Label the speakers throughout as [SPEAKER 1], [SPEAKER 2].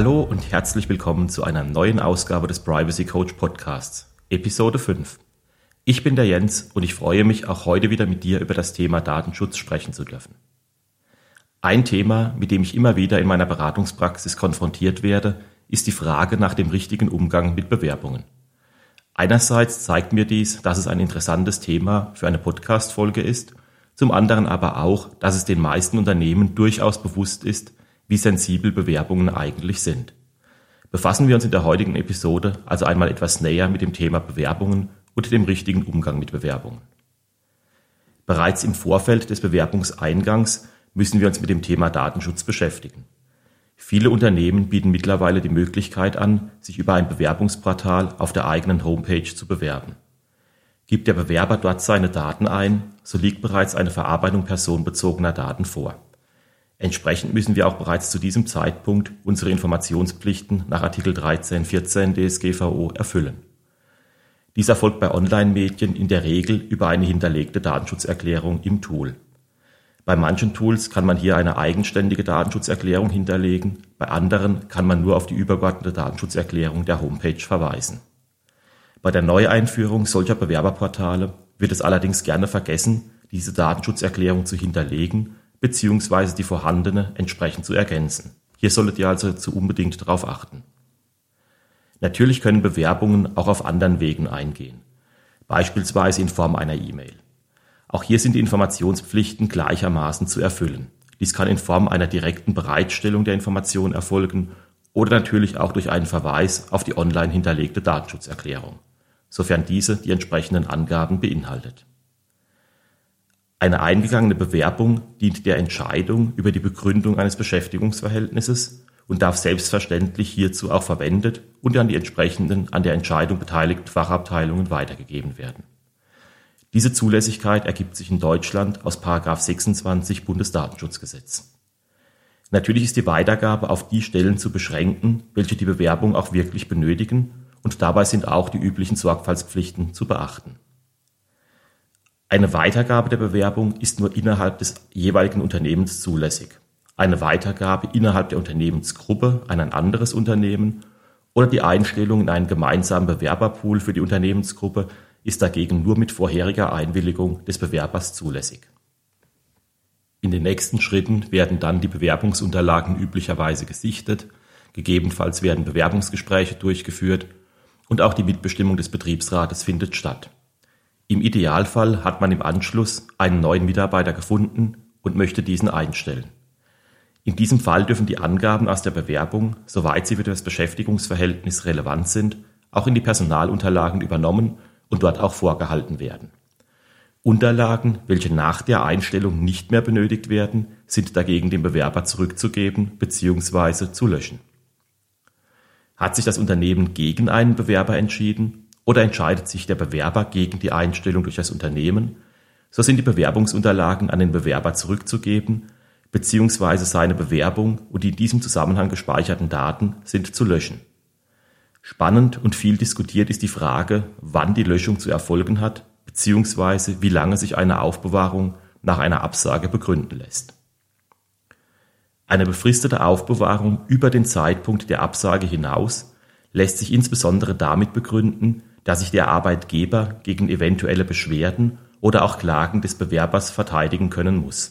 [SPEAKER 1] Hallo und herzlich willkommen zu einer neuen Ausgabe des Privacy Coach Podcasts, Episode 5. Ich bin der Jens und ich freue mich auch heute wieder mit dir über das Thema Datenschutz sprechen zu dürfen. Ein Thema, mit dem ich immer wieder in meiner Beratungspraxis konfrontiert werde, ist die Frage nach dem richtigen Umgang mit Bewerbungen. Einerseits zeigt mir dies, dass es ein interessantes Thema für eine Podcast-Folge ist, zum anderen aber auch, dass es den meisten Unternehmen durchaus bewusst ist, wie sensibel Bewerbungen eigentlich sind. Befassen wir uns in der heutigen Episode also einmal etwas näher mit dem Thema Bewerbungen und dem richtigen Umgang mit Bewerbungen. Bereits im Vorfeld des Bewerbungseingangs müssen wir uns mit dem Thema Datenschutz beschäftigen. Viele Unternehmen bieten mittlerweile die Möglichkeit an, sich über ein Bewerbungsportal auf der eigenen Homepage zu bewerben. Gibt der Bewerber dort seine Daten ein, so liegt bereits eine Verarbeitung personenbezogener Daten vor. Entsprechend müssen wir auch bereits zu diesem Zeitpunkt unsere Informationspflichten nach Artikel 13, 14 DSGVO erfüllen. Dies erfolgt bei Online-Medien in der Regel über eine hinterlegte Datenschutzerklärung im Tool. Bei manchen Tools kann man hier eine eigenständige Datenschutzerklärung hinterlegen, bei anderen kann man nur auf die übergeordnete Datenschutzerklärung der Homepage verweisen. Bei der Neueinführung solcher Bewerberportale wird es allerdings gerne vergessen, diese Datenschutzerklärung zu hinterlegen beziehungsweise die vorhandene entsprechend zu ergänzen. Hier solltet ihr also zu unbedingt darauf achten. Natürlich können Bewerbungen auch auf anderen Wegen eingehen, beispielsweise in Form einer E-Mail. Auch hier sind die Informationspflichten gleichermaßen zu erfüllen. Dies kann in Form einer direkten Bereitstellung der Information erfolgen oder natürlich auch durch einen Verweis auf die online hinterlegte Datenschutzerklärung, sofern diese die entsprechenden Angaben beinhaltet. Eine eingegangene Bewerbung dient der Entscheidung über die Begründung eines Beschäftigungsverhältnisses und darf selbstverständlich hierzu auch verwendet und an die entsprechenden an der Entscheidung beteiligten Fachabteilungen weitergegeben werden. Diese Zulässigkeit ergibt sich in Deutschland aus 26 Bundesdatenschutzgesetz. Natürlich ist die Weitergabe auf die Stellen zu beschränken, welche die Bewerbung auch wirklich benötigen, und dabei sind auch die üblichen Sorgfaltspflichten zu beachten. Eine Weitergabe der Bewerbung ist nur innerhalb des jeweiligen Unternehmens zulässig. Eine Weitergabe innerhalb der Unternehmensgruppe an ein anderes Unternehmen oder die Einstellung in einen gemeinsamen Bewerberpool für die Unternehmensgruppe ist dagegen nur mit vorheriger Einwilligung des Bewerbers zulässig. In den nächsten Schritten werden dann die Bewerbungsunterlagen üblicherweise gesichtet, gegebenenfalls werden Bewerbungsgespräche durchgeführt und auch die Mitbestimmung des Betriebsrates findet statt. Im Idealfall hat man im Anschluss einen neuen Mitarbeiter gefunden und möchte diesen einstellen. In diesem Fall dürfen die Angaben aus der Bewerbung, soweit sie für das Beschäftigungsverhältnis relevant sind, auch in die Personalunterlagen übernommen und dort auch vorgehalten werden. Unterlagen, welche nach der Einstellung nicht mehr benötigt werden, sind dagegen dem Bewerber zurückzugeben bzw. zu löschen. Hat sich das Unternehmen gegen einen Bewerber entschieden, oder entscheidet sich der Bewerber gegen die Einstellung durch das Unternehmen, so sind die Bewerbungsunterlagen an den Bewerber zurückzugeben, beziehungsweise seine Bewerbung und die in diesem Zusammenhang gespeicherten Daten sind zu löschen. Spannend und viel diskutiert ist die Frage, wann die Löschung zu erfolgen hat, beziehungsweise wie lange sich eine Aufbewahrung nach einer Absage begründen lässt. Eine befristete Aufbewahrung über den Zeitpunkt der Absage hinaus lässt sich insbesondere damit begründen, dass sich der Arbeitgeber gegen eventuelle Beschwerden oder auch Klagen des Bewerbers verteidigen können muss.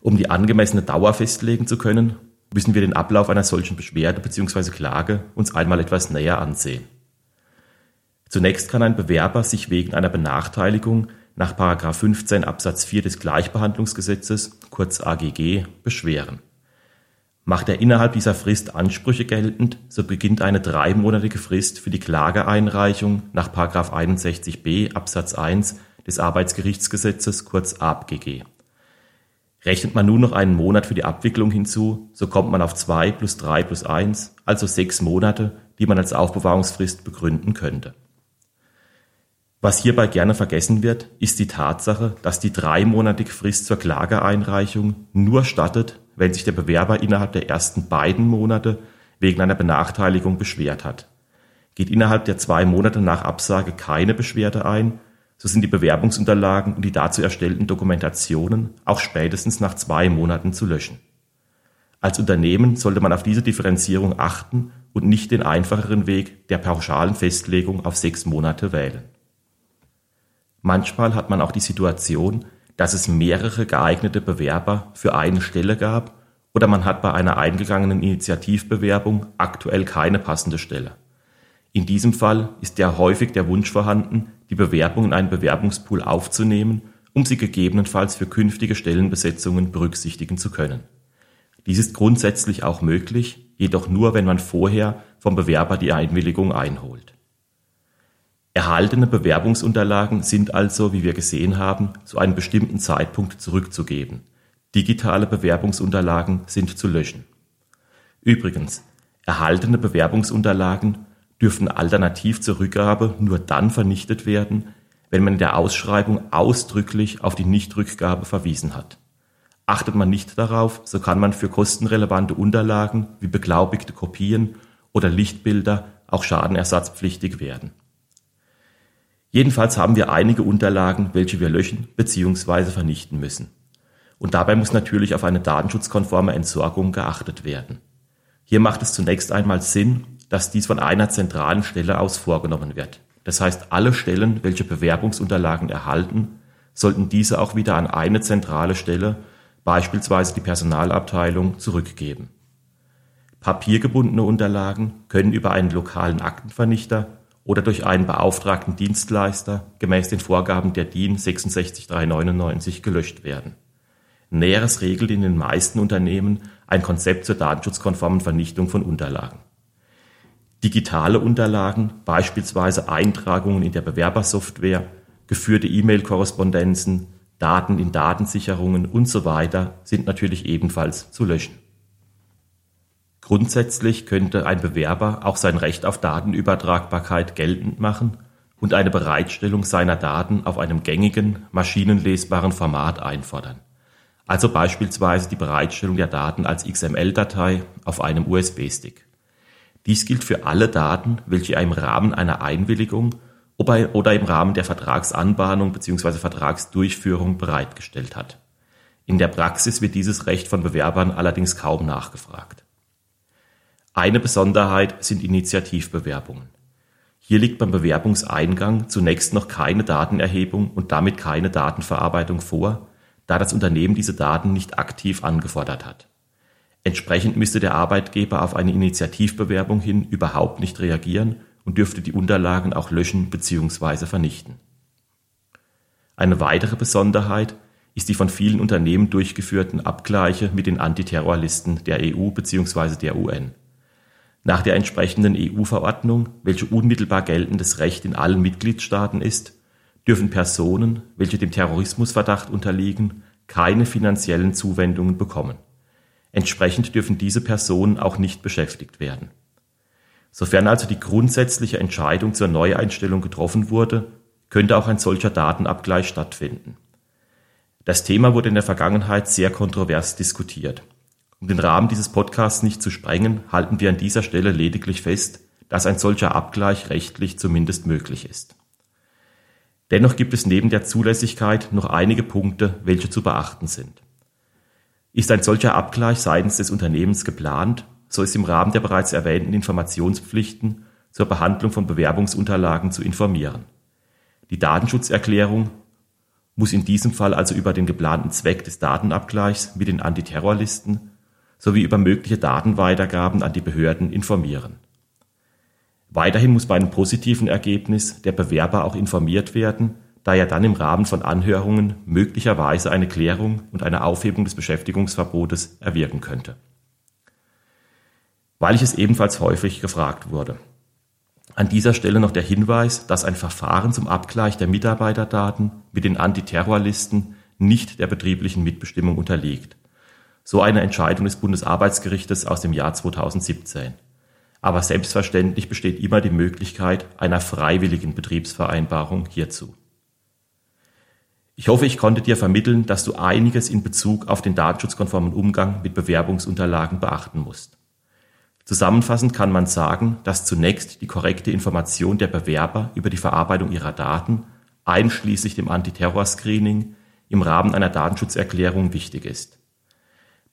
[SPEAKER 1] Um die angemessene Dauer festlegen zu können, müssen wir den Ablauf einer solchen Beschwerde bzw. Klage uns einmal etwas näher ansehen. Zunächst kann ein Bewerber sich wegen einer Benachteiligung nach 15 Absatz 4 des Gleichbehandlungsgesetzes, kurz AGG, beschweren. Macht er innerhalb dieser Frist Ansprüche geltend, so beginnt eine dreimonatige Frist für die Klageeinreichung nach 61b Absatz 1 des Arbeitsgerichtsgesetzes kurz ABGG. Rechnet man nun noch einen Monat für die Abwicklung hinzu, so kommt man auf 2 plus 3 plus 1, also sechs Monate, die man als Aufbewahrungsfrist begründen könnte. Was hierbei gerne vergessen wird, ist die Tatsache, dass die dreimonatige Frist zur Klageeinreichung nur stattet, wenn sich der Bewerber innerhalb der ersten beiden Monate wegen einer Benachteiligung beschwert hat. Geht innerhalb der zwei Monate nach Absage keine Beschwerde ein, so sind die Bewerbungsunterlagen und die dazu erstellten Dokumentationen auch spätestens nach zwei Monaten zu löschen. Als Unternehmen sollte man auf diese Differenzierung achten und nicht den einfacheren Weg der pauschalen Festlegung auf sechs Monate wählen. Manchmal hat man auch die Situation, dass es mehrere geeignete Bewerber für eine Stelle gab oder man hat bei einer eingegangenen Initiativbewerbung aktuell keine passende Stelle. In diesem Fall ist ja häufig der Wunsch vorhanden, die Bewerbung in einen Bewerbungspool aufzunehmen, um sie gegebenenfalls für künftige Stellenbesetzungen berücksichtigen zu können. Dies ist grundsätzlich auch möglich, jedoch nur, wenn man vorher vom Bewerber die Einwilligung einholt. Erhaltene Bewerbungsunterlagen sind also, wie wir gesehen haben, zu einem bestimmten Zeitpunkt zurückzugeben. Digitale Bewerbungsunterlagen sind zu löschen. Übrigens, erhaltene Bewerbungsunterlagen dürfen alternativ zur Rückgabe nur dann vernichtet werden, wenn man in der Ausschreibung ausdrücklich auf die Nichtrückgabe verwiesen hat. Achtet man nicht darauf, so kann man für kostenrelevante Unterlagen wie beglaubigte Kopien oder Lichtbilder auch schadenersatzpflichtig werden. Jedenfalls haben wir einige Unterlagen, welche wir löschen bzw. vernichten müssen. Und dabei muss natürlich auf eine datenschutzkonforme Entsorgung geachtet werden. Hier macht es zunächst einmal Sinn, dass dies von einer zentralen Stelle aus vorgenommen wird. Das heißt, alle Stellen, welche Bewerbungsunterlagen erhalten, sollten diese auch wieder an eine zentrale Stelle, beispielsweise die Personalabteilung, zurückgeben. Papiergebundene Unterlagen können über einen lokalen Aktenvernichter oder durch einen beauftragten Dienstleister gemäß den Vorgaben der DIN 66399 gelöscht werden. Näheres regelt in den meisten Unternehmen ein Konzept zur datenschutzkonformen Vernichtung von Unterlagen. Digitale Unterlagen, beispielsweise Eintragungen in der Bewerbersoftware, geführte E-Mail-Korrespondenzen, Daten in Datensicherungen und so weiter sind natürlich ebenfalls zu löschen. Grundsätzlich könnte ein Bewerber auch sein Recht auf Datenübertragbarkeit geltend machen und eine Bereitstellung seiner Daten auf einem gängigen, maschinenlesbaren Format einfordern. Also beispielsweise die Bereitstellung der Daten als XML-Datei auf einem USB-Stick. Dies gilt für alle Daten, welche er im Rahmen einer Einwilligung oder im Rahmen der Vertragsanbahnung bzw. Vertragsdurchführung bereitgestellt hat. In der Praxis wird dieses Recht von Bewerbern allerdings kaum nachgefragt. Eine Besonderheit sind Initiativbewerbungen. Hier liegt beim Bewerbungseingang zunächst noch keine Datenerhebung und damit keine Datenverarbeitung vor, da das Unternehmen diese Daten nicht aktiv angefordert hat. Entsprechend müsste der Arbeitgeber auf eine Initiativbewerbung hin überhaupt nicht reagieren und dürfte die Unterlagen auch löschen bzw. vernichten. Eine weitere Besonderheit ist die von vielen Unternehmen durchgeführten Abgleiche mit den Antiterrorlisten der EU bzw. der UN. Nach der entsprechenden EU-Verordnung, welche unmittelbar geltendes Recht in allen Mitgliedstaaten ist, dürfen Personen, welche dem Terrorismusverdacht unterliegen, keine finanziellen Zuwendungen bekommen. Entsprechend dürfen diese Personen auch nicht beschäftigt werden. Sofern also die grundsätzliche Entscheidung zur Neueinstellung getroffen wurde, könnte auch ein solcher Datenabgleich stattfinden. Das Thema wurde in der Vergangenheit sehr kontrovers diskutiert. Um den Rahmen dieses Podcasts nicht zu sprengen, halten wir an dieser Stelle lediglich fest, dass ein solcher Abgleich rechtlich zumindest möglich ist. Dennoch gibt es neben der Zulässigkeit noch einige Punkte, welche zu beachten sind. Ist ein solcher Abgleich seitens des Unternehmens geplant, so ist im Rahmen der bereits erwähnten Informationspflichten zur Behandlung von Bewerbungsunterlagen zu informieren. Die Datenschutzerklärung muss in diesem Fall also über den geplanten Zweck des Datenabgleichs mit den Antiterrorlisten sowie über mögliche Datenweitergaben an die Behörden informieren. Weiterhin muss bei einem positiven Ergebnis der Bewerber auch informiert werden, da er dann im Rahmen von Anhörungen möglicherweise eine Klärung und eine Aufhebung des Beschäftigungsverbotes erwirken könnte. Weil ich es ebenfalls häufig gefragt wurde. An dieser Stelle noch der Hinweis, dass ein Verfahren zum Abgleich der Mitarbeiterdaten mit den Antiterrorlisten nicht der betrieblichen Mitbestimmung unterliegt so eine Entscheidung des Bundesarbeitsgerichtes aus dem Jahr 2017. Aber selbstverständlich besteht immer die Möglichkeit einer freiwilligen Betriebsvereinbarung hierzu. Ich hoffe, ich konnte dir vermitteln, dass du einiges in Bezug auf den datenschutzkonformen Umgang mit Bewerbungsunterlagen beachten musst. Zusammenfassend kann man sagen, dass zunächst die korrekte Information der Bewerber über die Verarbeitung ihrer Daten, einschließlich dem Antiterror-Screening, im Rahmen einer Datenschutzerklärung wichtig ist.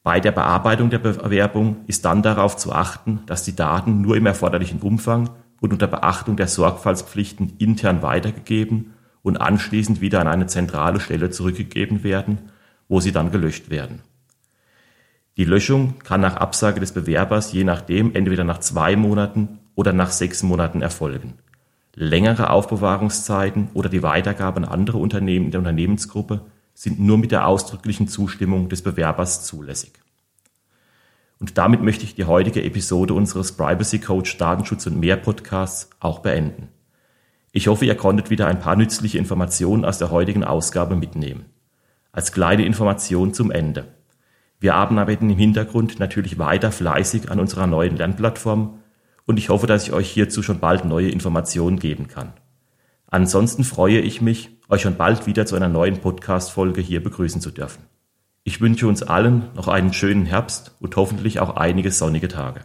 [SPEAKER 1] Bei der Bearbeitung der Bewerbung ist dann darauf zu achten, dass die Daten nur im erforderlichen Umfang und unter Beachtung der Sorgfaltspflichten intern weitergegeben und anschließend wieder an eine zentrale Stelle zurückgegeben werden, wo sie dann gelöscht werden. Die Löschung kann nach Absage des Bewerbers je nachdem entweder nach zwei Monaten oder nach sechs Monaten erfolgen. Längere Aufbewahrungszeiten oder die Weitergabe an andere Unternehmen in der Unternehmensgruppe sind nur mit der ausdrücklichen Zustimmung des Bewerbers zulässig. Und damit möchte ich die heutige Episode unseres Privacy Coach Datenschutz und mehr Podcasts auch beenden. Ich hoffe, ihr konntet wieder ein paar nützliche Informationen aus der heutigen Ausgabe mitnehmen. Als kleine Information zum Ende. Wir arbeiten im Hintergrund natürlich weiter fleißig an unserer neuen Lernplattform und ich hoffe, dass ich euch hierzu schon bald neue Informationen geben kann. Ansonsten freue ich mich, euch schon bald wieder zu einer neuen Podcast-Folge hier begrüßen zu dürfen. Ich wünsche uns allen noch einen schönen Herbst und hoffentlich auch einige sonnige Tage.